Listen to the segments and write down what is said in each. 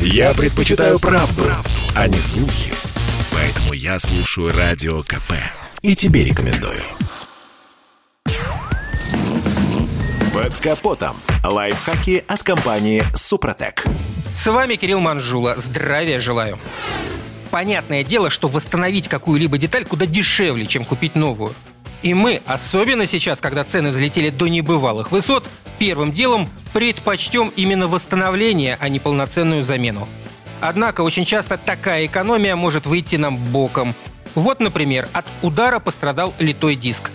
Я предпочитаю правду, правду, а не слухи. Поэтому я слушаю Радио КП. И тебе рекомендую. Под капотом. Лайфхаки от компании «Супротек». С вами Кирилл Манжула. Здравия желаю. Понятное дело, что восстановить какую-либо деталь куда дешевле, чем купить новую. И мы, особенно сейчас, когда цены взлетели до небывалых высот, первым делом предпочтем именно восстановление, а не полноценную замену. Однако очень часто такая экономия может выйти нам боком. Вот, например, от удара пострадал литой диск.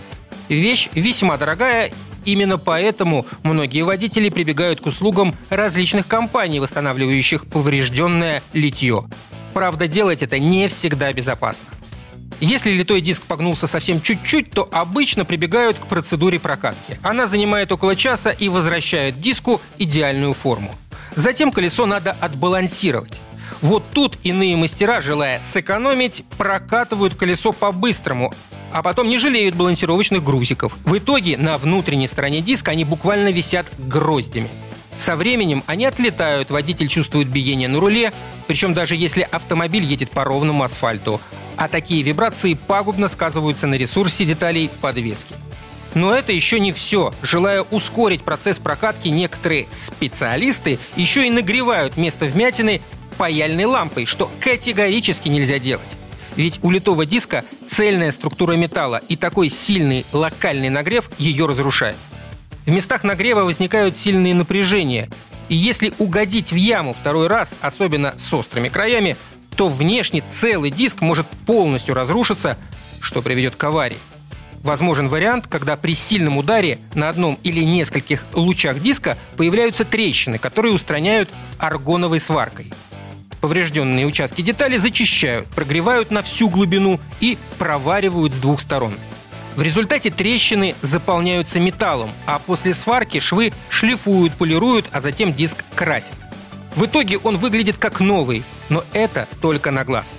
Вещь весьма дорогая, именно поэтому многие водители прибегают к услугам различных компаний, восстанавливающих поврежденное литье. Правда, делать это не всегда безопасно. Если литой диск погнулся совсем чуть-чуть, то обычно прибегают к процедуре прокатки. Она занимает около часа и возвращает диску идеальную форму. Затем колесо надо отбалансировать. Вот тут иные мастера, желая сэкономить, прокатывают колесо по-быстрому, а потом не жалеют балансировочных грузиков. В итоге на внутренней стороне диска они буквально висят гроздями. Со временем они отлетают, водитель чувствует биение на руле, причем даже если автомобиль едет по ровному асфальту. А такие вибрации пагубно сказываются на ресурсе деталей подвески. Но это еще не все. Желая ускорить процесс прокатки, некоторые специалисты еще и нагревают место вмятины паяльной лампой, что категорически нельзя делать. Ведь у литого диска цельная структура металла, и такой сильный локальный нагрев ее разрушает. В местах нагрева возникают сильные напряжения, и если угодить в яму второй раз, особенно с острыми краями, то внешне целый диск может полностью разрушиться, что приведет к аварии. Возможен вариант, когда при сильном ударе на одном или нескольких лучах диска появляются трещины, которые устраняют аргоновой сваркой. Поврежденные участки детали зачищают, прогревают на всю глубину и проваривают с двух сторон. В результате трещины заполняются металлом, а после сварки швы шлифуют, полируют, а затем диск красят. В итоге он выглядит как новый, но это только на глаз.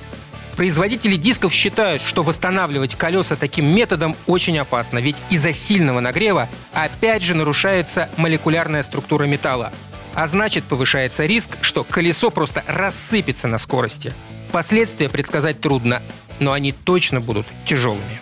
Производители дисков считают, что восстанавливать колеса таким методом очень опасно, ведь из-за сильного нагрева опять же нарушается молекулярная структура металла, а значит повышается риск, что колесо просто рассыпется на скорости. Последствия предсказать трудно, но они точно будут тяжелыми.